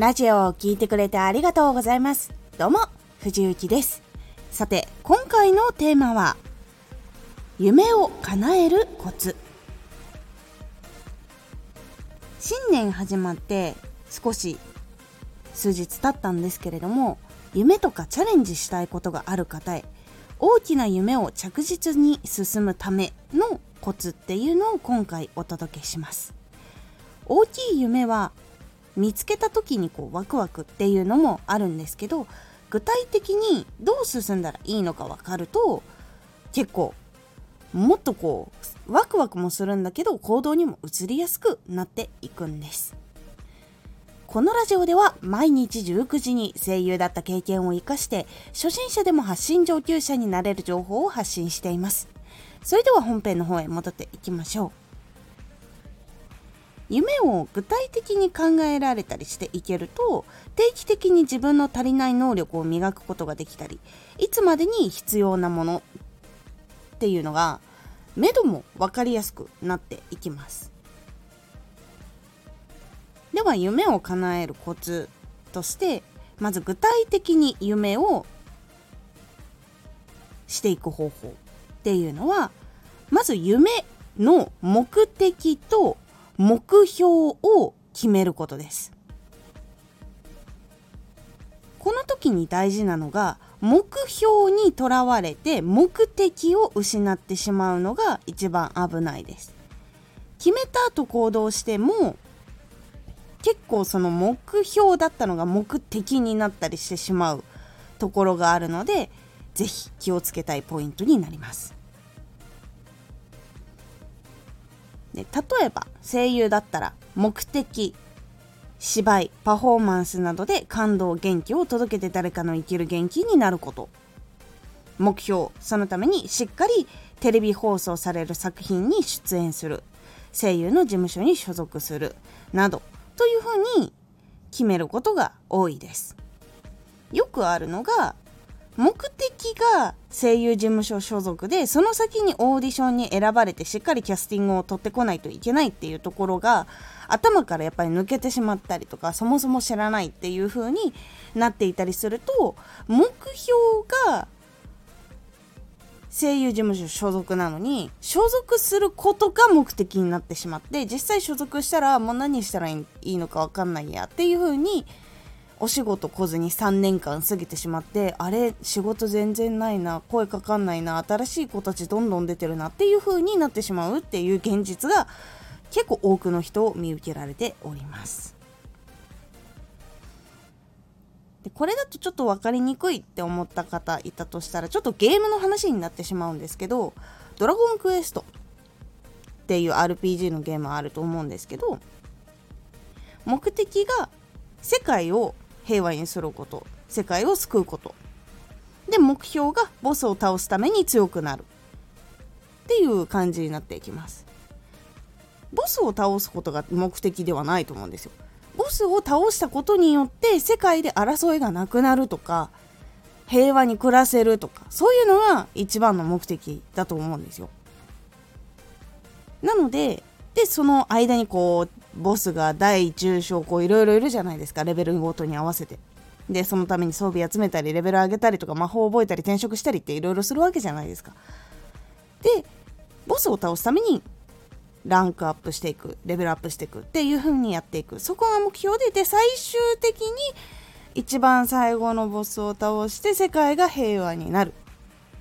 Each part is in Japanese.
ラジオを聴いてくれてありがとうございます。どうも、藤幸です。さて、今回のテーマは、夢を叶えるコツ。新年始まって少し数日経ったんですけれども、夢とかチャレンジしたいことがある方へ、大きな夢を着実に進むためのコツっていうのを今回お届けします。大きい夢は見つけた時にこうワクワクっていうのもあるんですけど具体的にどう進んだらいいのか分かると結構もっとこうワクワクもするんだけど行動にも移りやすくなっていくんです。このラジオでは毎日19時に声優だった経験を生かして初心者でも発信上級者になれる情報を発信しています。それでは本編の方へ戻っていきましょう。夢を具体的に考えられたりしていけると定期的に自分の足りない能力を磨くことができたりいつまでに必要なものっていうのが目処も分かりやすくなっていきます。では夢を叶えるコツとしてまず具体的に夢をしていく方法っていうのはまず夢の目的と目標を決めることです。この時に大事なのが目標にとらわれて目的を失ってしまうのが一番危ないです。決めた後行動しても結構その目標だったのが目的になったりしてしまうところがあるので是非気をつけたいポイントになります。例えば声優だったら目的芝居パフォーマンスなどで感動元気を届けて誰かの生きる元気になること。目標そのためにしっかりテレビ放送される作品に出演する。声優の事務所に所属する。などというふうに決めることが多いです。よくあるのが目的が声優事務所所属でその先にオーディションに選ばれてしっかりキャスティングを取ってこないといけないっていうところが頭からやっぱり抜けてしまったりとかそもそも知らないっていう風になっていたりすると目標が声優事務所所属なのに所属することが目的になってしまって実際所属したらもう何したらいいのか分かんないやっていう風にお仕事来ずに3年間過ぎてしまってあれ仕事全然ないな声かかんないな新しい子たちどんどん出てるなっていう風になってしまうっていう現実が結構多くの人を見受けられております。でこれだとちょっと分かりにくいって思った方いたとしたらちょっとゲームの話になってしまうんですけど「ドラゴンクエスト」っていう RPG のゲームあると思うんですけど目的が世界を平和にすること世界を救うこと。で目標がボスを倒すために強くなる。っていう感じになっていきます。ボスを倒すことが目的ではないと思うんですよ。ボスを倒したことによって世界で争いがなくなるとか平和に暮らせるとかそういうのが一番の目的だと思うんですよ。なのででその間にこうボスが大中小こういろいろいるじゃないですかレベルごとに合わせて。でそのために装備集めたりレベル上げたりとか魔法を覚えたり転職したりっていろいろするわけじゃないですか。でボスを倒すためにランクアップしていくレベルアップしていくっていう風にやっていく。そこが目標でで最終的に一番最後のボスを倒して世界が平和になる。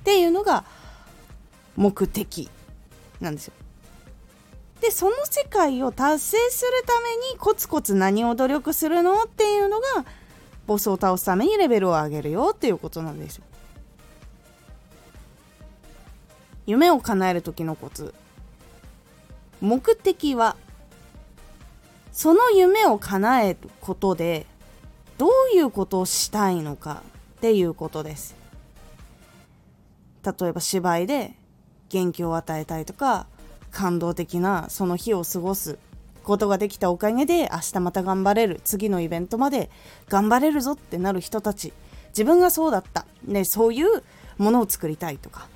っていうのが目的なんですよ。でその世界を達成するためにコツコツ何を努力するのっていうのがボスを倒すためにレベルを上げるよっていうことなんですよ。夢を叶える時のコツ目的はその夢を叶えることでどういうことをしたいのかっていうことです例えば芝居で元気を与えたいとか感動的なその日を過ごすことができたおかげで明日また頑張れる次のイベントまで頑張れるぞってなる人たち自分がそうだった、ね、そういうものを作りたいとか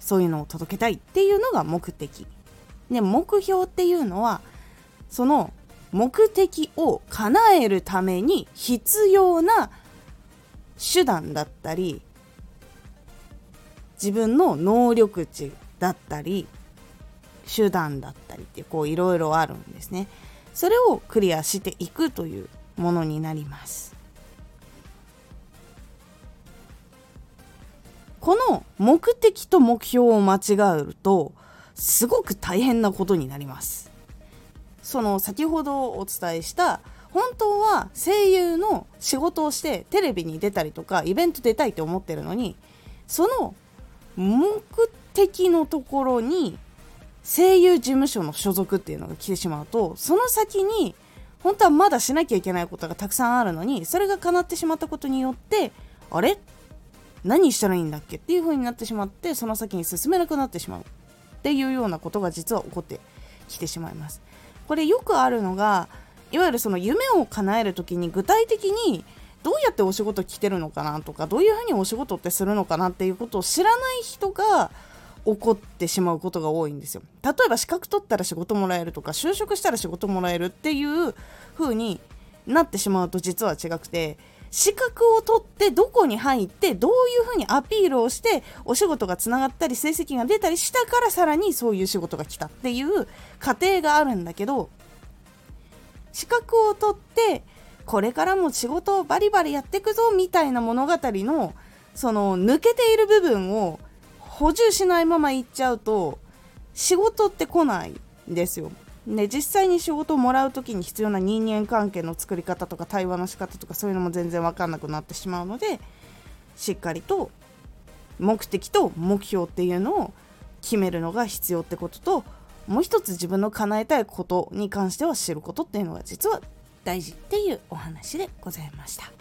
そういうのを届けたいっていうのが目的。で目標っていうのはその目的を叶えるために必要な手段だったり自分の能力値だったり手段だったりってこういろいろあるんですね。それをクリアしていくというものになります。この目的と目標を間違えるとすごく大変なことになります。その先ほどお伝えした本当は声優の仕事をしてテレビに出たりとかイベント出たいって思ってるのにその目的のところに声優事務所の所属っていうのが来てしまうとその先に本当はまだしなきゃいけないことがたくさんあるのにそれが叶ってしまったことによってあれ？何したらいいんだっけ？っていう風になってしまってその先に進めなくなってしまう。っていうようなことが実は起こってきてしまいます。これよくあるのがいわゆるその夢を叶える時に具体的にどうやってお仕事来てるのかなとかどういうふうにお仕事ってするのかなっていうことを知らない人が起こってしまうことが多いんですよ。例えば資格取ったら仕事もらえるとか就職したら仕事もらえるっていう風になってしまうと実は違くて資格を取ってどこに入ってどういう風にアピールをしてお仕事がつながったり成績が出たりしたからさらにそういう仕事が来たっていう過程があるんだけど資格を取ってこれからも仕事をバリバリやっていくぞみたいな物語のその抜けている部分を補充しないまま行っちゃうと仕事って来ないんですよ。で実際に仕事をもらう時に必要な人間関係の作り方とか対話の仕方とかそういうのも全然分かんなくなってしまうのでしっかりと目的と目標っていうのを決めるのが必要ってことともう一つ自分の叶えたいことに関しては知ることっていうのが実は大事っていうお話でございました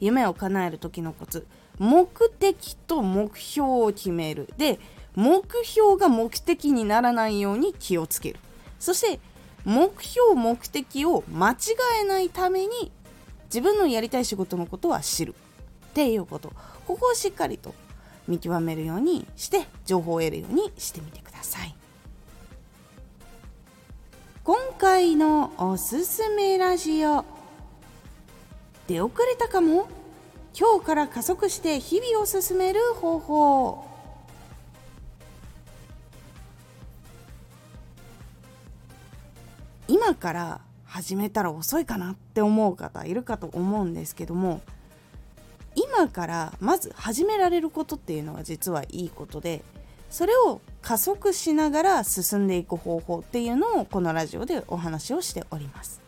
夢を叶える時のコツ。目的と目標を決める。で目標が目的にならないように気をつける。そして目標目的を間違えないために自分のやりたい仕事のことは知る。っていうこと。ここをしっかりと見極めるようにして情報を得るようにしてみてください。今回のおすすめラジオ。出遅れたかも？今日から加速して日々を進める方法。今から始めたら遅いかなって思う方いるかと思うんですけども今からまず始められることっていうのは実はいいことでそれを加速しながら進んでいく方法っていうのをこのラジオでお話をしております。